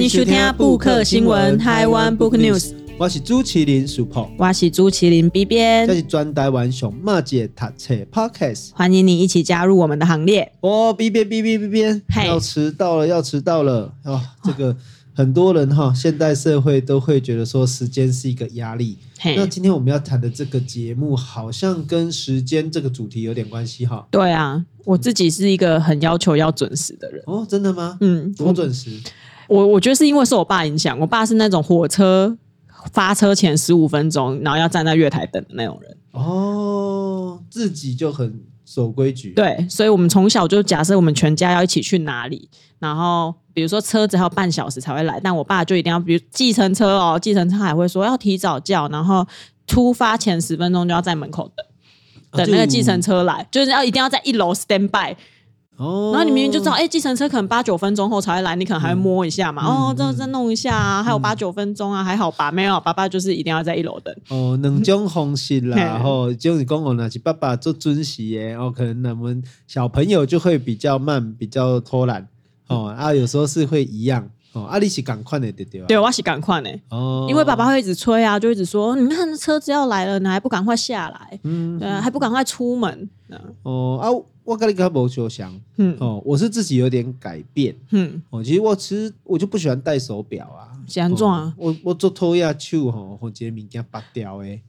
欢迎收听布克新闻台湾 Book News。我是朱麒麟 Super，我是朱麒麟 B 边，这是专台湾熊马姐读册 Podcast，欢迎你一起加入我们的行列。哦，B 边 B 边 B 编，要迟到了，要迟到了哦，这个。很多人哈，现代社会都会觉得说时间是一个压力。那今天我们要谈的这个节目，好像跟时间这个主题有点关系哈。对啊，我自己是一个很要求要准时的人。哦，真的吗？嗯，多准时？我我觉得是因为受我爸影响，我爸是那种火车发车前十五分钟，然后要站在月台等的那种人。哦，自己就很守规矩。对，所以我们从小就假设我们全家要一起去哪里，然后。比如说车子还有半小时才会来，但我爸就一定要，比如计程车哦，计程车还会说要提早叫，然后出发前十分钟就要在门口等，等那个计程车来，就是要一定要在一楼 stand by。哦，然后你明明就知道，哎，计程车可能八九分钟后才会来，你可能还会摸一下嘛，哦，这再弄一下啊，还有八九分钟啊，还好吧？没有，爸爸就是一定要在一楼等。哦，两种方式啦，然后就是讲哦，那是爸爸做准时的，哦，可能我们小朋友就会比较慢，比较偷懒。哦啊，有时候是会一样哦。啊，你是赶快的对对吧？对，我是赶快的哦。因为爸爸会一直催啊，就一直说，你看车子要来了，你还不赶快下来？嗯，对啊，还不赶快出门？哦啊，我跟你讲无相像。嗯哦，我是自己有点改变。嗯哦，其实我其实我就不喜欢戴手表啊。怎样啊？我我做偷呀手吼，或者物件拔掉诶。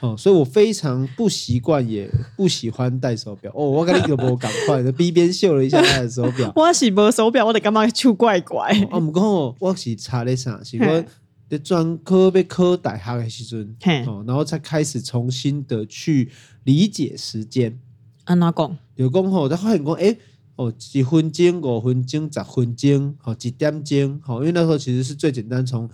哦，所以我非常不习惯，也不喜欢戴手表。哦，我跟你讲，我赶快的边边秀了一下他的手表。我是无手表，我得干嘛手怪怪。哦，唔讲我是查咧啥？是我的专科被科大学的时阵，哦，然后才开始重新的去理解时间。安怎讲？有讲吼，在发现讲，诶。哦，一分钟、五分钟、十分钟，哦，一点钟，哦，因为那时候其实是最简单，从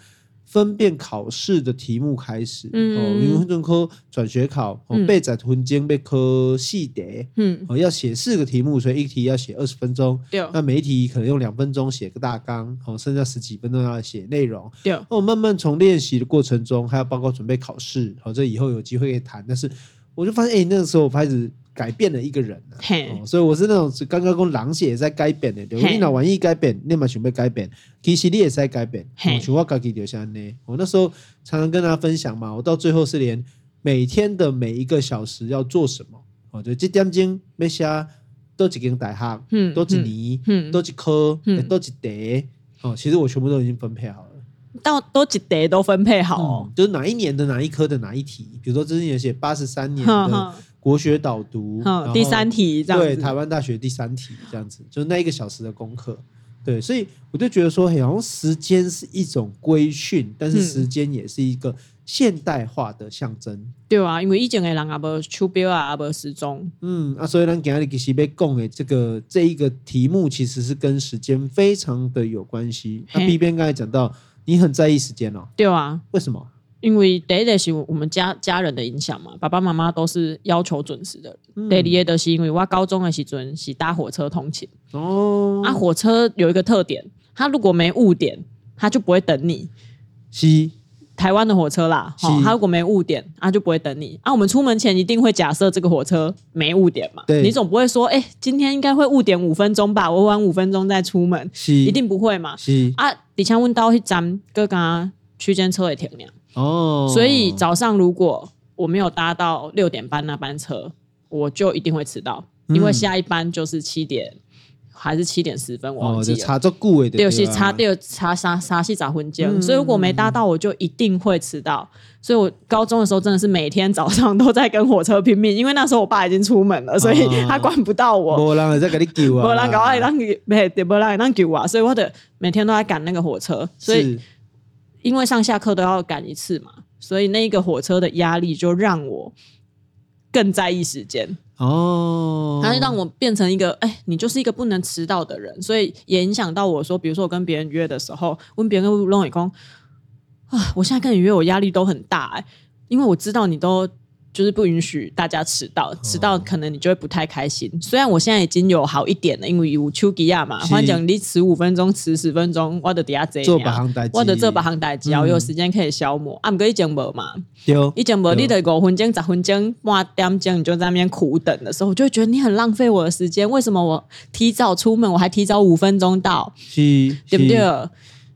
分辨考试的题目开始，嗯，哦，因为分钟科转学考，哦，背十分钟要考四题，嗯，哦，要写四个题目，所以一题要写二十分钟，对，那每一题可能用两分钟写个大纲，哦，剩下十几分钟要写内容，对，哦，慢慢从练习的过程中，还要包括准备考试，好，这以后有机会可以谈，但是我就发现，哎，那个时候我开始。改变了一个人、啊哦，所以我是那种刚刚跟狼血也在改变的。你老玩意改变，你嘛想要改变，其实你也是在改变。像我自己就像呢，我那时候常常跟大家分享嘛，我到最后是连每天的每一个小时要做什么，哦，就这点钟要写多几间大学，嗯，多几年，嗯，多几科，嗯，多几题，哦，其实我全部都已经分配好了，到多几题都分配好、哦嗯，就是哪一年的哪一科的哪一题，比如说之前有写八十三年的。国学导读，第三题这样，对，台湾大学第三题这样子，就那一个小时的功课，对，所以我就觉得说，好像时间是一种规训，但是时间也是一个现代化的象征，对啊，因为以前的人啊，无手表啊，啊无时钟，嗯啊，所以咱今日其实要讲的这个这一个题目，其实是跟时间非常的有关系。那 B 边刚才讲到，你很在意时间哦，对啊，为什么？因为第一个是我们家家人的影响嘛，爸爸妈妈都是要求准时的。第二个是因为我高中的时阵是搭火车通勤哦，啊，火车有一个特点，它如果没误点，它就不会等你。是台湾的火车啦，好，它如果没误点，它就不会等你。啊，我们出门前一定会假设这个火车没误点嘛，对，你总不会说，哎、欸，今天应该会误点五分钟吧，我晚五分钟再出门，是一定不会嘛。是啊，底下问到一站，各家区间车也停了。哦，所以早上如果我没有搭到六点半那班车，我就一定会迟到，嗯、因为下一班就是七点还是七点十分，我忘记了。哦、差这久的对，是差第二差三三四十分钟，所以如果没搭到，我就一定会迟到。所以我高中的时候真的是每天早上都在跟火车拼命，因为那时候我爸已经出门了，所以他管不到我。没人在给你救啊！没人搞，没人没没人能救啊！所以我的每天都在赶那个火车，所以。因为上下课都要赶一次嘛，所以那个火车的压力就让我更在意时间哦，它就让我变成一个哎，你就是一个不能迟到的人，所以也影响到我说，比如说我跟别人约的时候，问别人跟龙伟光啊，我现在跟你约，我压力都很大哎，因为我知道你都。就是不允许大家迟到，迟到可能你就会不太开心。虽然我现在已经有好一点了，因为有丘吉亚嘛，反正你迟五分钟、迟十分钟，我的底下这样，我的这把行代志，我有时间可以消磨。啊，不过以前没嘛，以前没，你得五分钟、十分钟、半点钟你就在那边苦等的时候，我就会觉得你很浪费我的时间。为什么我提早出门，我还提早五分钟到？是，对不对？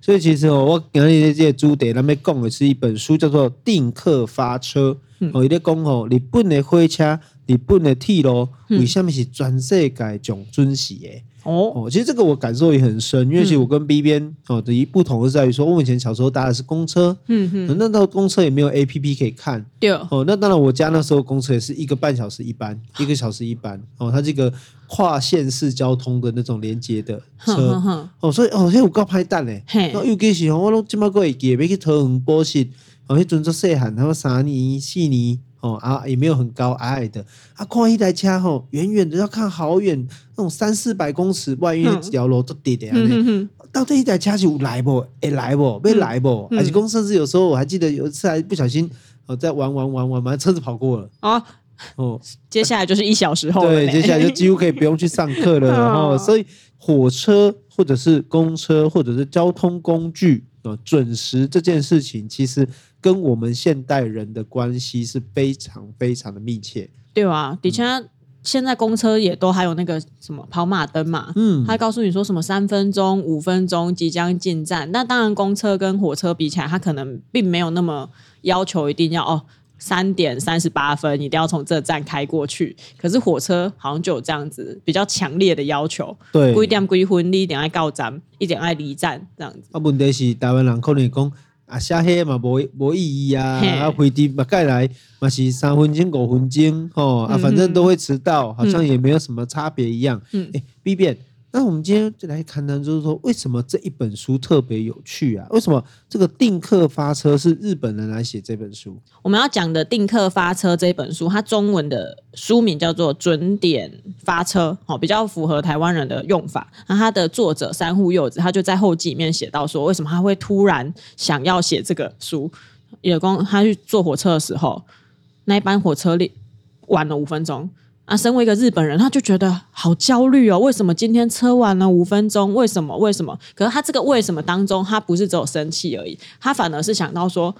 所以其实哦，我今日这个主题，咱们讲的是一本书，叫做《定客发车》。哦，伊咧讲哦，日本的火车、日本的铁路，为什么是全世界上准时的？哦。哦，其实这个我感受也很深，因为其实我跟 B 边哦的一不同是在于说，我以前小时候搭的是公车，嗯嗯，那到公车也没有 APP 可以看，对。哦，那当然我家那时候公车也是一个半小时一班，一个小时一班哦，它这个跨县市交通的那种连接的车。哦，所以哦，现在我够拍单嘞，那尤其是我拢这么过会记，要去桃园补习，哦，迄阵做细汉，他们三年四年。哦啊，也没有很高，矮矮的啊，看一台车吼，远远的要看好远，那种三四百公尺外，因为几条路都跌的，到底一台车是有来不？会来不？没来不？还是公甚至有时候我还记得有一次还不小心哦，在玩玩玩玩玩，车子跑过了啊哦，接下来就是一小时后，对，接下来就几乎可以不用去上课了。然后，所以火车或者是公车或者是交通工具啊，准时这件事情其实。跟我们现代人的关系是非常非常的密切，对啊，的确，现在公车也都还有那个什么跑马灯嘛，嗯，他告诉你说什么三分钟、五分钟即将进站。那当然，公车跟火车比起来，它可能并没有那么要求一定要哦，三点三十八分一定要从这站开过去。可是火车好像就有这样子比较强烈的要求，对，规定规婚你一定要到站，一点要离站这样子。啊，问题是台湾人可能讲。啊，写黑嘛，无无意义啊！啊，飞机嘛，盖来嘛是三分钟、五分钟，吼啊，反正都会迟到，好像也没有什么差别一样。嗯，哎，B 编。那我们今天就来谈谈，就是说为什么这一本书特别有趣啊？为什么这个定客发车是日本人来写这本书？我们要讲的定客发车这本书，它中文的书名叫做《准点发车》，好，比较符合台湾人的用法。那它的作者三户柚子，他就在后记里面写到说，为什么他会突然想要写这个书？也光他去坐火车的时候，那一班火车里晚了五分钟。啊，身为一个日本人，他就觉得好焦虑哦。为什么今天车晚了五分钟？为什么？为什么？可是他这个为什么当中，他不是只有生气而已，他反而是想到说，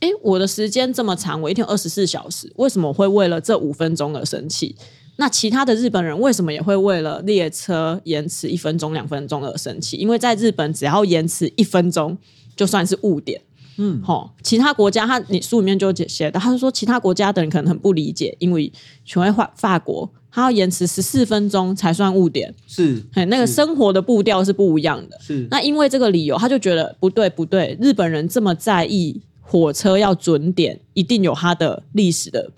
诶，我的时间这么长，我一天二十四小时，为什么会为了这五分钟而生气？那其他的日本人为什么也会为了列车延迟一分钟、两分钟而生气？因为在日本，只要延迟一分钟，就算是误点。嗯，好，其他国家他你书里面就写的，他就说其他国家的人可能很不理解，因为全为法法国，他要延迟十四分钟才算误点，是，嘿，那个生活的步调是不一样的，是。那因为这个理由，他就觉得不对不对，日本人这么在意火车要准点，一定有他的历史的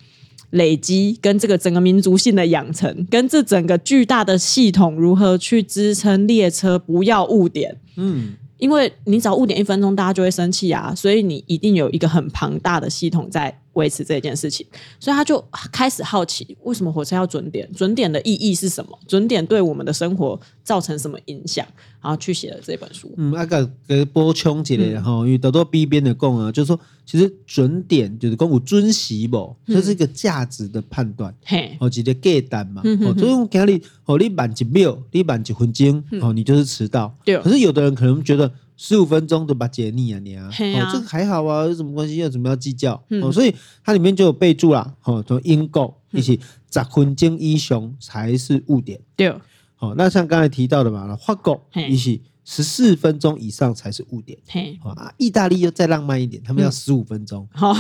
累积，跟这个整个民族性的养成，跟这整个巨大的系统如何去支撑列车不要误点，嗯。因为你只要误点一分钟，大家就会生气啊，所以你一定有一个很庞大的系统在维持这件事情，所以他就开始好奇，为什么火车要准点？准点的意义是什么？准点对我们的生活造成什么影响？然后去写了这本书。嗯，阿个给补充起来哈，因为多多 B 编的供啊，就是说，其实准点就是讲有准时不，这是一个价值的判断，嘿，哦，一个价单嘛，哦，所以讲今日哦，你慢一秒，你慢一分钟，哦，你就是迟到。对，可是有的人可能觉得。十五分钟都把解腻啊你啊，哦，这个还好啊，有什么关系？要怎么要计较？哦，所以它里面就有备注啦，哦，从英国一起十分钟英雄才是误点。对，好，那像刚才提到的嘛，法国一起十四分钟以上才是误点。嘿，啊，意大利又再浪漫一点，他们要十五分钟。好，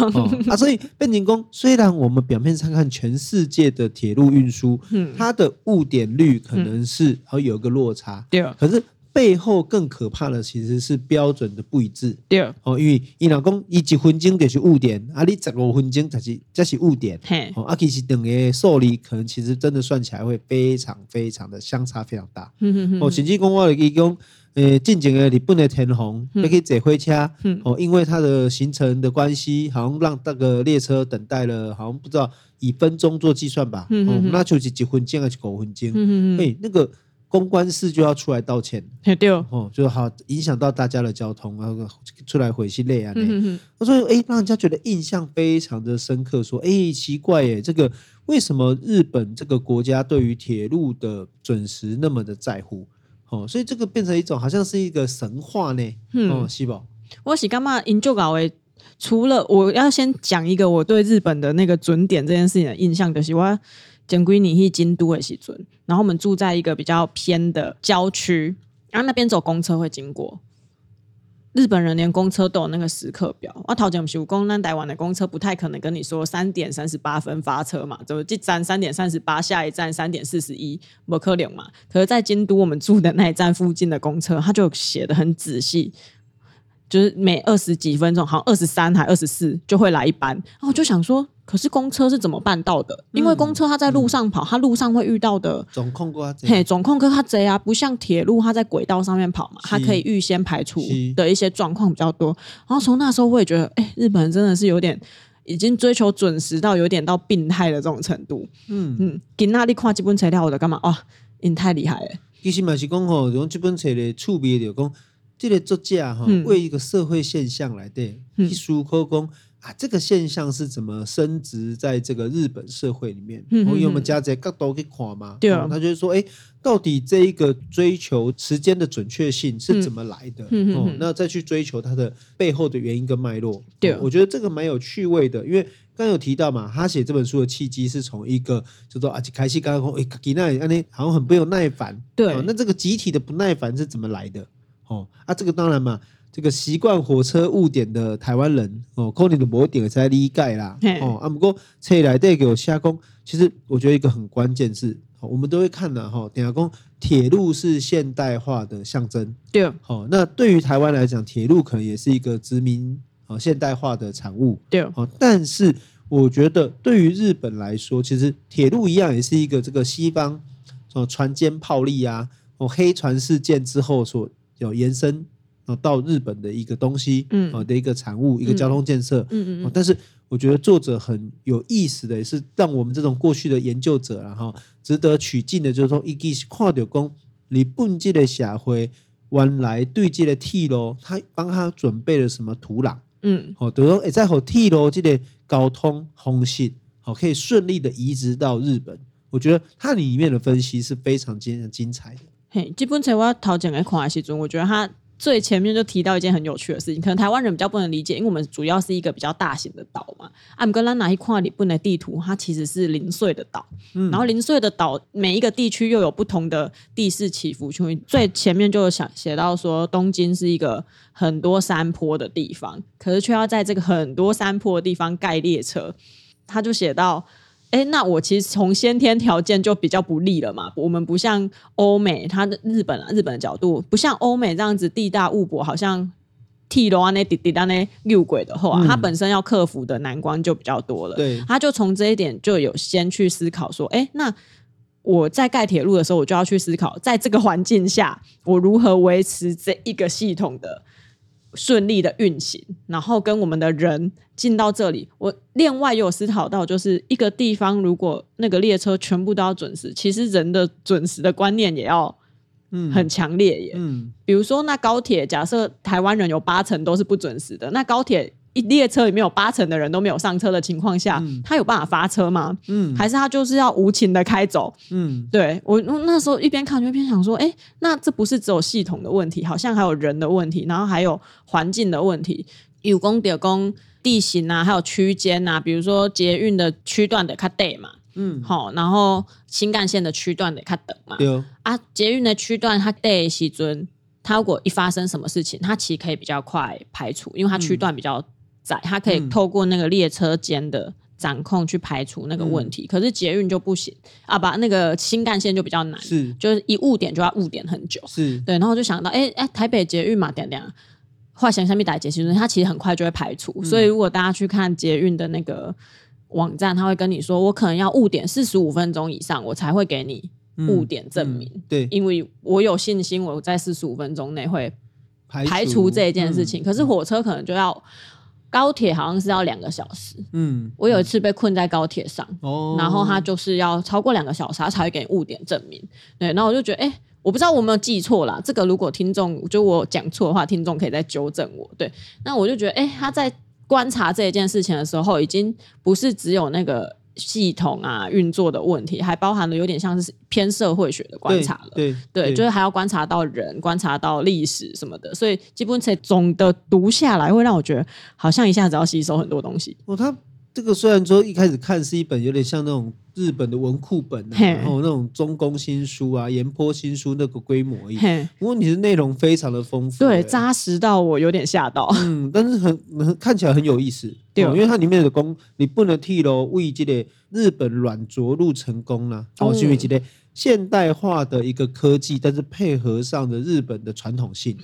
啊，所以变景工虽然我们表面上看全世界的铁路运输，嗯，它的误点率可能是会有一个落差。对，可是。背后更可怕的其实是标准的不一致。对，哦，因为伊老公一几分钟就是误点，啊，你十五分钟才是才是误点。嘿，哦，啊，其实两个受理可能其实真的算起来会非常非常的相差非常大。嗯嗯嗯。哦，甚至讲我伊讲，呃，进前的日本的天皇要去坐火车，嗯，哦，因为它的行程的关系，好像让那个列车等待了，好像不知道以分钟做计算吧。嗯嗯。哦，那就是几分钟还是五分钟？嗯嗯嗯。哎，那个。公关室就要出来道歉，对哦，就好影响到大家的交通，然后出来回心泪啊。他说：“哎，让人家觉得印象非常的深刻。说，哎，奇怪，哎，这个为什么日本这个国家对于铁路的准时那么的在乎？哦，所以这个变成一种好像是一个神话呢。哦，是吧？我是干嘛研究搞诶？除了我要先讲一个我对日本的那个准点这件事情的印象，就是我。”前几年去京都的时阵，然后我们住在一个比较偏的郊区，然后那边走公车会经过，日本人连公车都有那个时刻表。我头前不是有讲，那台湾的公车不太可能跟你说三点三十八分发车嘛，就这站三点三十八，下一站三点四十一，不可能嘛。可是，在京都我们住的那一站附近的公车，它就写得很仔细。就是每二十几分钟，好像二十三还二十四就会来一班，然后我就想说，可是公车是怎么办到的？因为公车它在路上跑，它路上会遇到的总控哥，嘿，总控哥他贼啊，不像铁路，它在轨道上面跑嘛，它可以预先排除的一些状况比较多。然后从那时候我也觉得，哎、欸，日本人真的是有点已经追求准时到有点到病态的这种程度。嗯嗯，给那里看这本材料我的干嘛？哦，你太厉害了！其实嘛是讲吼，用这本册的触笔就讲。这个作家哈，为一个社会现象来的一书科工啊，这个现象是怎么升值在这个日本社会里面？嗯、因为我们家在角度去看嘛？对、哦、他就是说，哎，到底这一个追求时间的准确性是怎么来的？嗯、哦，那再去追求它的背后的原因跟脉络。对、哦，我觉得这个蛮有趣味的，因为刚刚有提到嘛，他写这本书的契机是从一个就说啊，开西刚刚说，哎，吉那那好像很不有耐烦。对、哦，那这个集体的不耐烦是怎么来的？哦啊，这个当然嘛，这个习惯火车误点的台湾人哦，可能就没点才理解啦。哦啊，不过车来带给我下工，其实我觉得一个很关键是，哦、我们都会看的哈。等下讲铁路是现代化的象征，对。哦，那对于台湾来讲，铁路可能也是一个殖民哦现代化的产物，对。哦，但是我觉得对于日本来说，其实铁路一样也是一个这个西方哦船坚炮利啊，哦黑船事件之后所。有延伸到日本的一个东西，嗯，的一个产物，一个交通建设，嗯嗯，但是我觉得作者很有意思的，也是让我们这种过去的研究者，然后值得取经的，就是说，一记跨掉工，你本季的社会原来对这个铁路，他帮他准备了什么土壤，嗯，好，等于说，哎，在和铁路这个交通方式，好，可以顺利的移植到日本。我觉得它里面的分析是非常精精彩的。嘿，基本上我要讨讲来看的时阵，我觉得他最前面就提到一件很有趣的事情，可能台湾人比较不能理解，因为我们主要是一个比较大型的岛嘛。啊，姆格兰哪一块日本的地图，它其实是零碎的岛，嗯，然后零碎的岛每一个地区又有不同的地势起伏。最前面就想写到说，东京是一个很多山坡的地方，可是却要在这个很多山坡的地方盖列车，他就写到。哎，那我其实从先天条件就比较不利了嘛。我们不像欧美，它的日本啊，日本的角度不像欧美这样子地大物博，好像剃罗啊那滴滴答那六鬼的话，它本身要克服的难关就比较多了。对，他就从这一点就有先去思考说，哎，那我在盖铁路的时候，我就要去思考，在这个环境下，我如何维持这一个系统的。顺利的运行，然后跟我们的人进到这里。我另外又有思考到，就是一个地方如果那个列车全部都要准时，其实人的准时的观念也要嗯很强烈耶。嗯，比如说那高铁，假设台湾人有八成都是不准时的，那高铁。一列车里面有八成的人都没有上车的情况下，嗯、他有办法发车吗？嗯，还是他就是要无情的开走？嗯，对我那时候一边看就一边想说，哎，那这不是只有系统的问题，好像还有人的问题，然后还有环境的问题，有工点工地形啊，还有区间啊，比如说捷运的区段的卡地嘛，嗯，好，然后新干线的区段得卡等嘛，对。啊，捷运的区段它得西尊，它如果一发生什么事情，它其实可以比较快排除，因为它区段比较。在，它可以透过那个列车间的掌控去排除那个问题，嗯、可是捷运就不行啊，把那个新干线就比较难，是，就是一误点就要误点很久，是。对，然后就想到，哎、欸、哎、欸，台北捷运嘛，点点，画想象力打捷运，它其实很快就会排除，嗯、所以如果大家去看捷运的那个网站，他会跟你说，我可能要误点四十五分钟以上，我才会给你误点证明，嗯嗯、对，因为我有信心我在四十五分钟内会排除这一件事情，嗯、可是火车可能就要。高铁好像是要两个小时，嗯，我有一次被困在高铁上，哦，然后他就是要超过两个小时，他才会给你误点证明，对，然后我就觉得，哎、欸，我不知道我有没有记错啦，这个如果听众就我讲错的话，听众可以再纠正我，对，那我就觉得，哎、欸，他在观察这一件事情的时候，已经不是只有那个。系统啊，运作的问题，还包含了有点像是偏社会学的观察了。对就是还要观察到人，观察到历史什么的。所以基本上总的读下来，会让我觉得好像一下子要吸收很多东西。哦，他这个虽然说一开始看是一本有点像那种日本的文库本啊，然后那种中宫新书啊、岩坡新书那个规模而已。不过你的内容非常的丰富，对，扎实到我有点吓到。嗯，但是很很看起来很有意思，对，因为它里面的功你不能替喽，为这个日本软着陆成功了，哦，因为这个。现代化的一个科技，但是配合上的日本的传统性，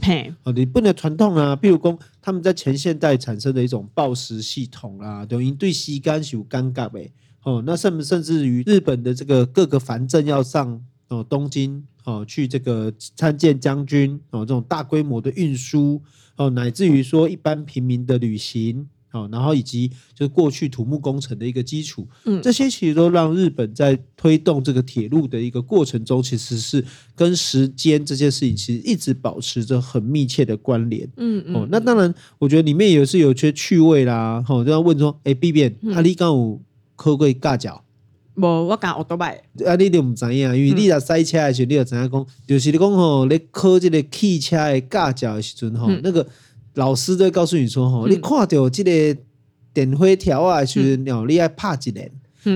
哦，你不能传统啊。比如说，他们在前现代产生的一种暴食系统啊，等于对西干有尴尬呗。哦，那甚甚至于日本的这个各个藩镇要上哦东京哦去这个参见将军哦，这种大规模的运输哦，乃至于说一般平民的旅行。哦，然后以及就是过去土木工程的一个基础，嗯，这些其实都让日本在推动这个铁路的一个过程中，其实是跟时间这件事情其实一直保持着很密切的关联，嗯嗯。哦，那当然，我觉得里面也是有些趣味啦，哈，就要问说，哎，B 变，阿里刚有考过驾照？无，我讲奥多拜。啊，你都唔知影，因为你若赛车诶时候，你就知影讲，就是你讲吼，你考即个汽车诶驾照诶时阵吼，那个。老师都会告诉你说：“吼、嗯，你看到即个电火条啊，是鸟你爱拍一连，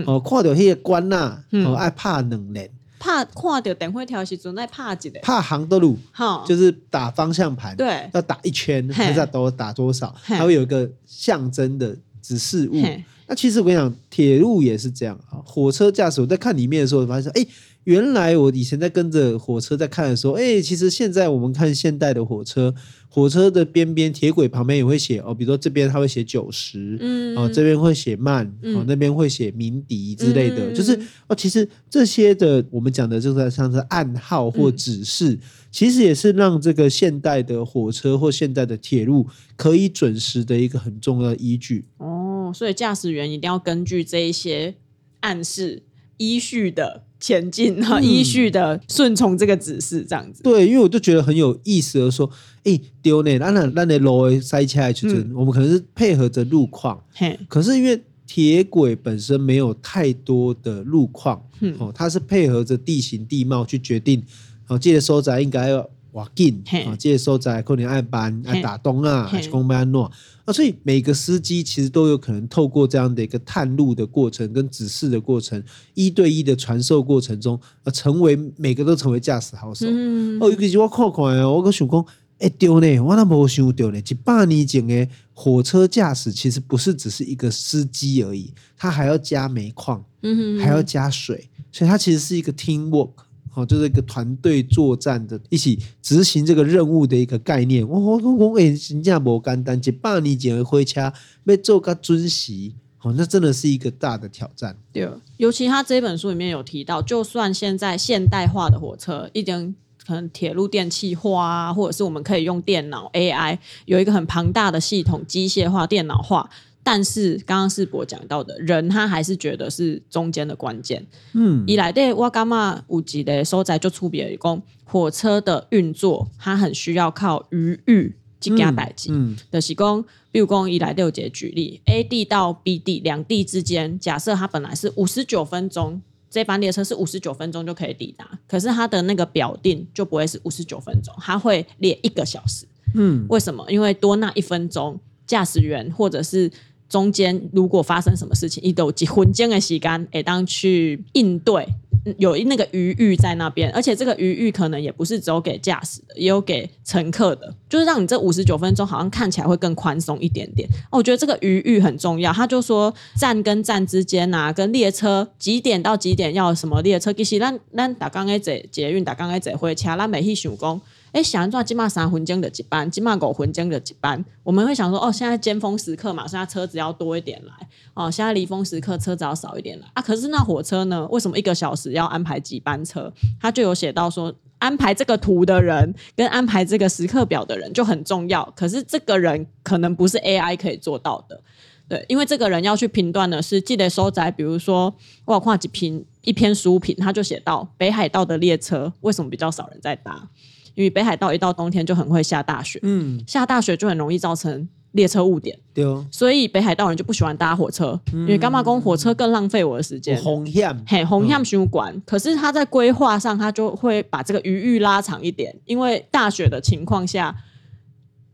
哦、嗯，看到迄个关呐，哦、嗯，爱拍两连。拍看到电火条时阵爱拍一连，拍航的路，好，就是打方向盘，对，要打一圈，不知道多打多少，它会有一个象征的指示物。那其实我跟你讲，铁路也是这样啊。火车驾驶，我在看里面的时候，发现哎。”原来我以前在跟着火车在看的时候，哎，其实现在我们看现代的火车，火车的边边铁轨旁边也会写哦，比如说这边它会写九十，嗯，哦这边会写慢，哦那边会写鸣笛之类的，嗯、就是哦，其实这些的我们讲的就是像是暗号或指示，嗯、其实也是让这个现代的火车或现代的铁路可以准时的一个很重要的依据。哦，所以驾驶员一定要根据这一些暗示依序的。前进哈，依序的顺从这个指示，这样子、嗯。对，因为我就觉得很有意思而说，哎、欸，丢呢，那那那路塞起来去，我们可能是配合着路况，嘿可是因为铁轨本身没有太多的路况，嗯、哦，它是配合着地形地貌去决定，哦，这个所在应该要挖进，啊，这个所在可能爱搬爱打东啊，还是讲要安怎。啊，所以每个司机其实都有可能透过这样的一个探路的过程跟指示的过程，一对一的传授过程中，呃，成为每个都成为驾驶好手。嗯、哦，尤其是我看看哦，我个想讲，哎，对呢，我那没想丢呢，一百年前的火车驾驶其实不是只是一个司机而已，他还要加煤矿，嗯哼，还要加水，所以它其实是一个 team work。哦，就是一个团队作战的，一起执行这个任务的一个概念。我我我诶，新加坡简单，一百年前的火车要做个准时，哦，那真的是一个大的挑战。对，尤其他这本书里面有提到，就算现在现代化的火车，一点可能铁路电气化啊，或者是我们可以用电脑 AI，有一个很庞大的系统，机械化、电脑化。但是刚刚世博讲到的人，他还是觉得是中间的关键。嗯，以来对我干嘛五级的收载就出别工，火车的运作，它很需要靠余裕去加代志。嗯，的是讲，比如讲以来六节举例，A 地到 B 地两地之间，假设它本来是五十九分钟，这班列车是五十九分钟就可以抵达，可是它的那个表定就不会是五十九分钟，它会列一个小时。嗯，为什么？因为多那一分钟，驾驶员或者是中间如果发生什么事情，一都几分钟的时间，哎，当去应对，有那个余裕在那边，而且这个余裕可能也不是只有给驾驶的，也有给乘客的，就是让你这五十九分钟好像看起来会更宽松一点点。哦，我觉得这个余裕很重要。他就说站跟站之间啊，跟列车几点到几点要什么列车，其实咱咱打刚才坐捷运，打刚才坐火车，咱没去想讲。哎，想做今嘛三分钟的几班，今嘛五分钟的几班，我们会想说，哦，现在尖峰时刻嘛，现在车子要多一点来，哦，现在离峰时刻车子要少一点来啊。可是那火车呢？为什么一个小时要安排几班车？他就有写到说，安排这个图的人跟安排这个时刻表的人就很重要。可是这个人可能不是 AI 可以做到的，对，因为这个人要去评断的是记得收载，比如说我有看几篇一篇书评，他就写到北海道的列车为什么比较少人在搭。因为北海道一到冬天就很会下大雪，嗯，下大雪就很容易造成列车误点，对哦，所以北海道人就不喜欢搭火车，嗯、因为干嘛公火车更浪费我的时间，红线，嘿，红线循管，嗯、可是他在规划上，他就会把这个余裕拉长一点，因为大雪的情况下，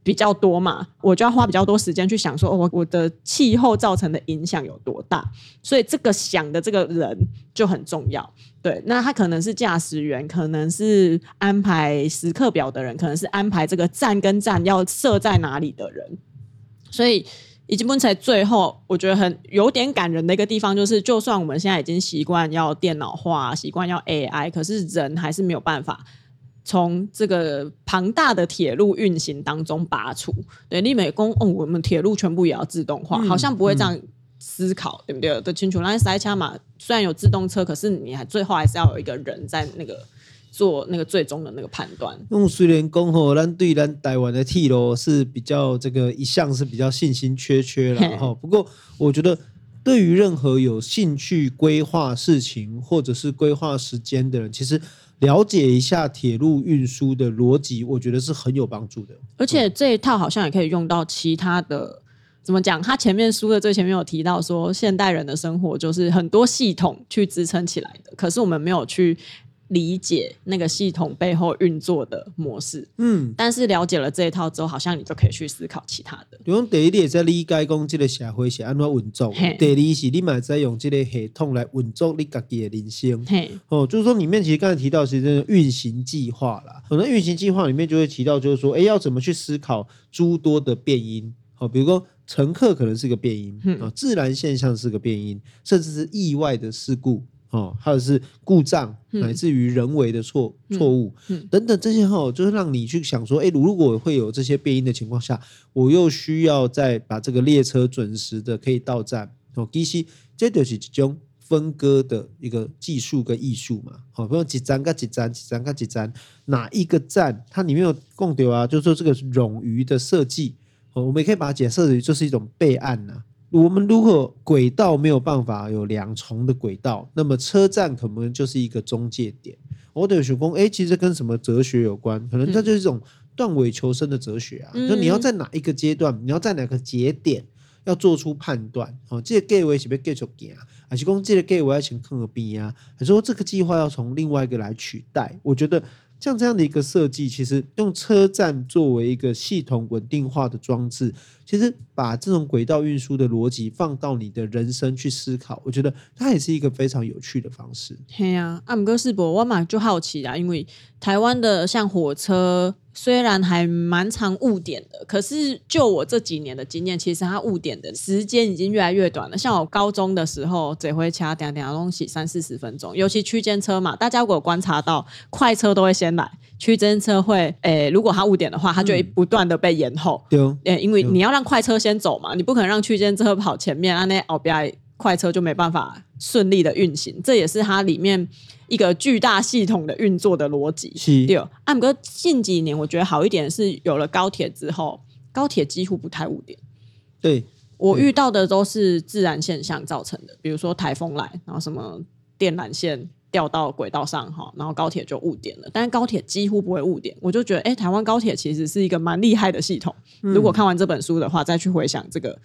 比较多嘛，我就要花比较多时间去想说，我我的气候造成的影响有多大，所以这个想的这个人就很重要。对，那他可能是驾驶员，可能是安排时刻表的人，可能是安排这个站跟站要设在哪里的人。所以，以及问题最后，我觉得很有点感人的一个地方，就是就算我们现在已经习惯要电脑化，习惯要 AI，可是人还是没有办法。从这个庞大的铁路运行当中拔出，对，立美工哦，我们铁路全部也要自动化，嗯、好像不会这样思考，嗯、对不对？都清楚。那塞车嘛，虽然有自动车，可是你还最后还是要有一个人在那个做那个最终的那个判断。用虽然讲吼，咱对咱台湾的铁路是比较这个一向是比较信心缺缺了哈。不过我觉得，对于任何有兴趣规划事情或者是规划时间的人，其实。了解一下铁路运输的逻辑，我觉得是很有帮助的。而且这一套好像也可以用到其他的，怎么讲？他前面书的最前面有提到说，现代人的生活就是很多系统去支撑起来的，可是我们没有去。理解那个系统背后运作的模式，嗯，但是了解了这一套之后，好像你就可以去思考其他的。比如第一，点在理解讲这个社会是安怎运作；第二是，你嘛在用这个系统来运作你自己的人生。嘿，哦，就是说里面其实刚才提到是这个运行计划啦，可能运行计划里面就会提到，就是说，哎，要怎么去思考诸多的变因？好，比如说乘客可能是个变因，啊、嗯，自然现象是个变因，甚至是意外的事故。哦，还有是故障，乃至于人为的错错误等等这些哈，就是让你去想说，哎，如果会有这些变因的情况下，我又需要再把这个列车准时的可以到站哦。其实这就是一种分割的一个技术跟艺术嘛。好，比如几站跟几站，几站跟几站，哪一个站它里面有共丢啊？就是说这个冗余的设计，哦，我们也可以把它解释为就是一种备案呐。我们如果轨道没有办法有两重的轨道，那么车站可能就是一个中介点。我得说，哎，其实跟什么哲学有关？可能它就是一种断尾求生的哲学啊。嗯、就你要在哪一个阶段，你要在哪个节点，要做出判断。哦，这个计划是不是继续行啊？还是说这个计划要先看个边啊？还是说这个计划要从另外一个来取代？我觉得。像这样的一个设计，其实用车站作为一个系统稳定化的装置，其实把这种轨道运输的逻辑放到你的人生去思考，我觉得它也是一个非常有趣的方式。对啊，阿姆哥世博，我嘛就好奇啦，因为台湾的像火车。虽然还蛮常误点的，可是就我这几年的经验，其实它误点的时间已经越来越短了。像我高中的时候，只会掐点点东西三四十分钟，尤其区间车嘛，大家如果观察到，快车都会先来，区间车会，诶，如果它误点的话，它就会不断的被延后。对、嗯，因为你要让快车先走嘛，你不可能让区间车跑前面，啊，那后边快车就没办法顺利的运行。这也是它里面。一个巨大系统的运作的逻辑，是对。啊，不过近几年我觉得好一点是有了高铁之后，高铁几乎不太误点。对，我遇到的都是自然现象造成的，比如说台风来，然后什么电缆线掉到轨道上哈，然后高铁就误点了。但是高铁几乎不会误点，我就觉得，哎，台湾高铁其实是一个蛮厉害的系统。嗯。如果看完这本书的话，再去回想这个。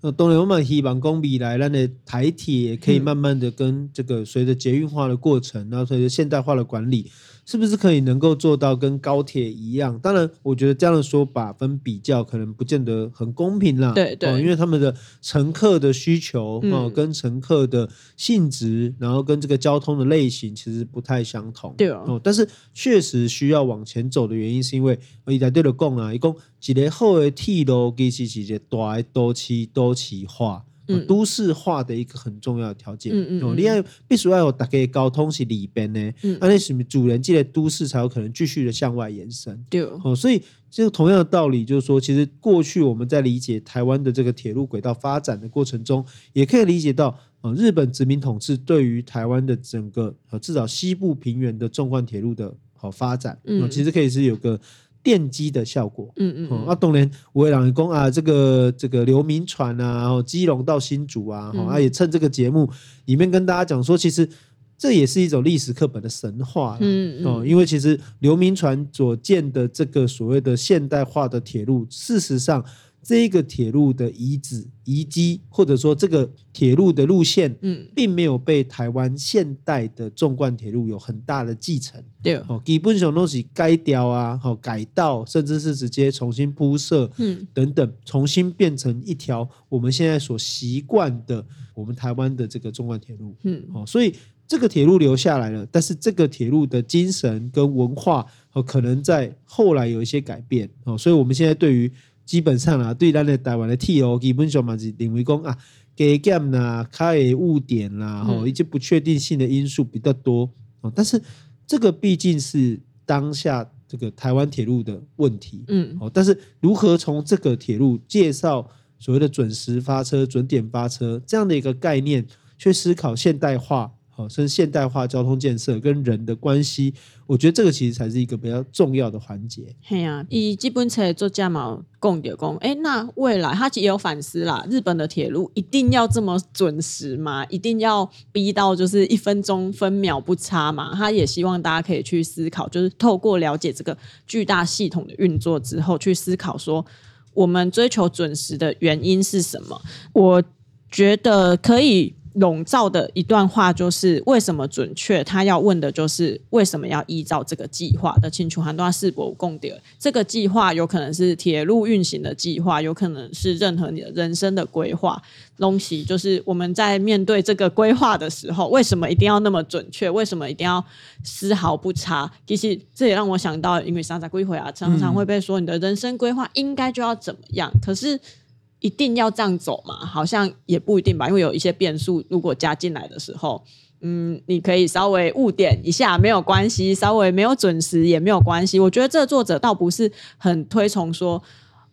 呃，当然我们希望讲未来，咱的台铁可以慢慢的跟这个随着捷运化的过程，然后随着现代化的管理。是不是可以能够做到跟高铁一样？当然，我觉得这样的说法分比较，可能不见得很公平啦。对对、哦，因为他们的乘客的需求、嗯、哦，跟乘客的性质，然后跟这个交通的类型其实不太相同。对哦，哦但是确实需要往前走的原因，是因为我一直对了讲啊，一共几个好的铁路其实是一个大的都市都市化。嗯、都市化的一个很重要的条件，嗯嗯，必须要有大家交通是里边呢，那那什么主人进来都市才有可能继续的向外延伸，对，哦，所以这个同样的道理就是说，其实过去我们在理解台湾的这个铁路轨道发展的过程中，也可以理解到，呃，日本殖民统治对于台湾的整个至少西部平原的纵贯铁路的好发展，嗯，其实可以是有个。奠基的效果，嗯嗯，嗯，啊，当然，我也让讲啊，这个这个刘铭传啊，然后基隆到新竹啊，嗯、啊，也趁这个节目里面跟大家讲说，其实这也是一种历史课本的神话，嗯哦、嗯，因为其实刘铭传所建的这个所谓的现代化的铁路，事实上这个铁路的遗址遗迹，或者说这个铁路的路线，嗯，并没有被台湾现代的纵贯铁路有很大的继承。对，哦，基本上都是改掉啊，好改道，甚至是直接重新铺设，嗯，等等，重新变成一条我们现在所习惯的我们台湾的这个纵贯铁路，嗯，哦，所以这个铁路留下来了，但是这个铁路的精神跟文化，哦，可能在后来有一些改变，哦，所以我们现在对于基本上啊，对咱的台湾的铁路，基本上嘛是认为讲啊，加减啦、开的误点啦，吼，一些不确定性的因素比较多，哦，但是。这个毕竟是当下这个台湾铁路的问题，嗯，哦，但是如何从这个铁路介绍所谓的准时发车、准点发车这样的一个概念，去思考现代化。哦，甚至现代化交通建设跟人的关系，我觉得这个其实才是一个比较重要的环节。嘿呀、啊，以基本车做价嘛，供点供。哎，那未来他也有反思啦。日本的铁路一定要这么准时吗？一定要逼到就是一分钟分秒不差嘛？他也希望大家可以去思考，就是透过了解这个巨大系统的运作之后，去思考说我们追求准时的原因是什么？我觉得可以。笼罩的一段话就是为什么准确？他要问的就是为什么要依照这个计划的清楚很多世博共点。这个计划有可能是铁路运行的计划，有可能是任何你的人生的规划东西。就是我们在面对这个规划的时候，为什么一定要那么准确？为什么一定要丝毫不差？其实这也让我想到，因为上在规划啊，常常会被说你的人生规划应该就要怎么样，可是。一定要这样走嘛？好像也不一定吧，因为有一些变数，如果加进来的时候，嗯，你可以稍微误点一下没有关系，稍微没有准时也没有关系。我觉得这个作者倒不是很推崇说，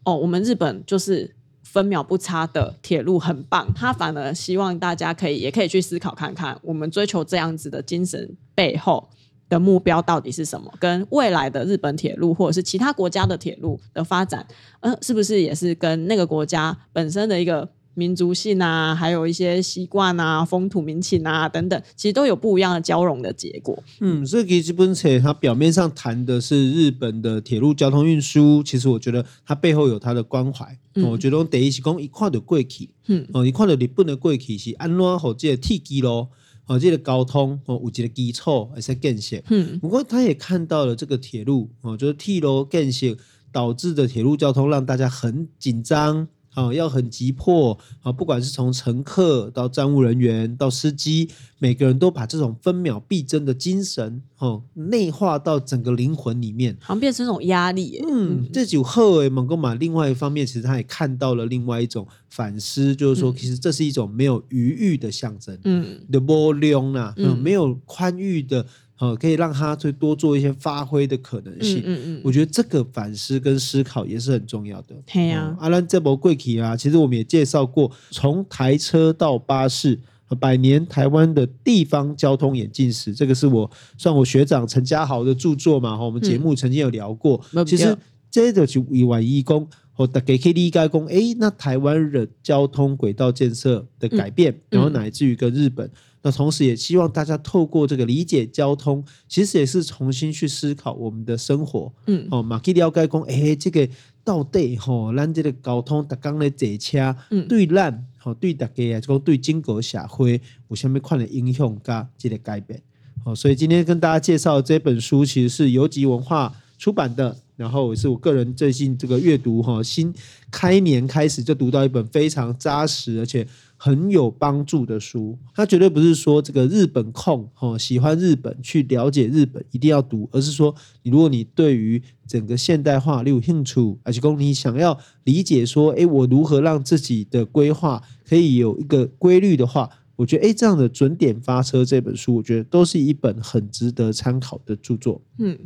哦，我们日本就是分秒不差的铁路很棒，他反而希望大家可以也可以去思考看看，我们追求这样子的精神背后。的目标到底是什么？跟未来的日本铁路或者是其他国家的铁路的发展，呃，是不是也是跟那个国家本身的一个民族性啊，还有一些习惯啊、风土民情啊等等，其实都有不一样的交融的结果。嗯，所以基本上它表面上谈的是日本的铁路交通运输，其实我觉得它背后有它的关怀。嗯、我觉得第一是讲一块的过去，嗯，哦，一块的日本的过去是安怎好这个铁机咯。哦，这个交通哦，有这个基础还是建设。嗯，不过他也看到了这个铁路哦，就是铁路建设导致的铁路交通让大家很紧张。啊，要很急迫啊！不管是从乘客到站务人员到司机，每个人都把这种分秒必争的精神，哦，内化到整个灵魂里面，好像变成一种压力。嗯，这酒后诶，蒙哥马另外一方面，其实他也看到了另外一种反思，就是说，其实这是一种没有余裕的象征。嗯，the volume 啊，嗯，没有宽裕的。好，可以让他去多做一些发挥的可能性。嗯嗯，嗯我觉得这个反思跟思考也是很重要的。对呀、啊，阿兰这波贵体啊，其实我们也介绍过，从台车到巴士，百年台湾的地方交通演进史，这个是我算我学长陈家豪的著作嘛。哈，我们节目曾经有聊过。嗯、其实这个就以外义工，我大家可以理解讲，哎，那台湾的交通轨道建设的改变，嗯、然后乃至于跟日本。那同时也希望大家透过这个理解交通，其实也是重新去思考我们的生活。嗯，哦，马基了解讲，哎，这个到底吼，咱这个交通逐工的坐车，嗯，对咱，吼，对大家啊，讲对整个社会有什么款的影响加这个改变。好，所以今天跟大家介绍这本书，其实是游击文化出版的，然后也是我个人最近这个阅读哈，新开年开始就读到一本非常扎实，而且。很有帮助的书，它绝对不是说这个日本控哈，喜欢日本去了解日本一定要读，而是说你如果你对于整个现代化你有兴趣，而且说你想要理解说，哎，我如何让自己的规划可以有一个规律的话，我觉得哎，这样的准点发车这本书，我觉得都是一本很值得参考的著作。嗯。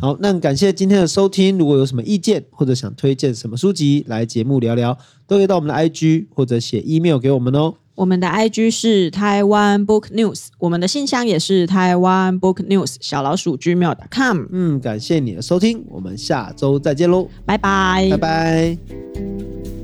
好，那感谢今天的收听。如果有什么意见或者想推荐什么书籍来节目聊聊，都可以到我们的 IG 或者写 email 给我们哦。我们的 IG 是台湾 Book News，我们的信箱也是台湾 Book News 小老鼠 gmail.com。嗯，感谢你的收听，我们下周再见喽，拜拜，拜拜。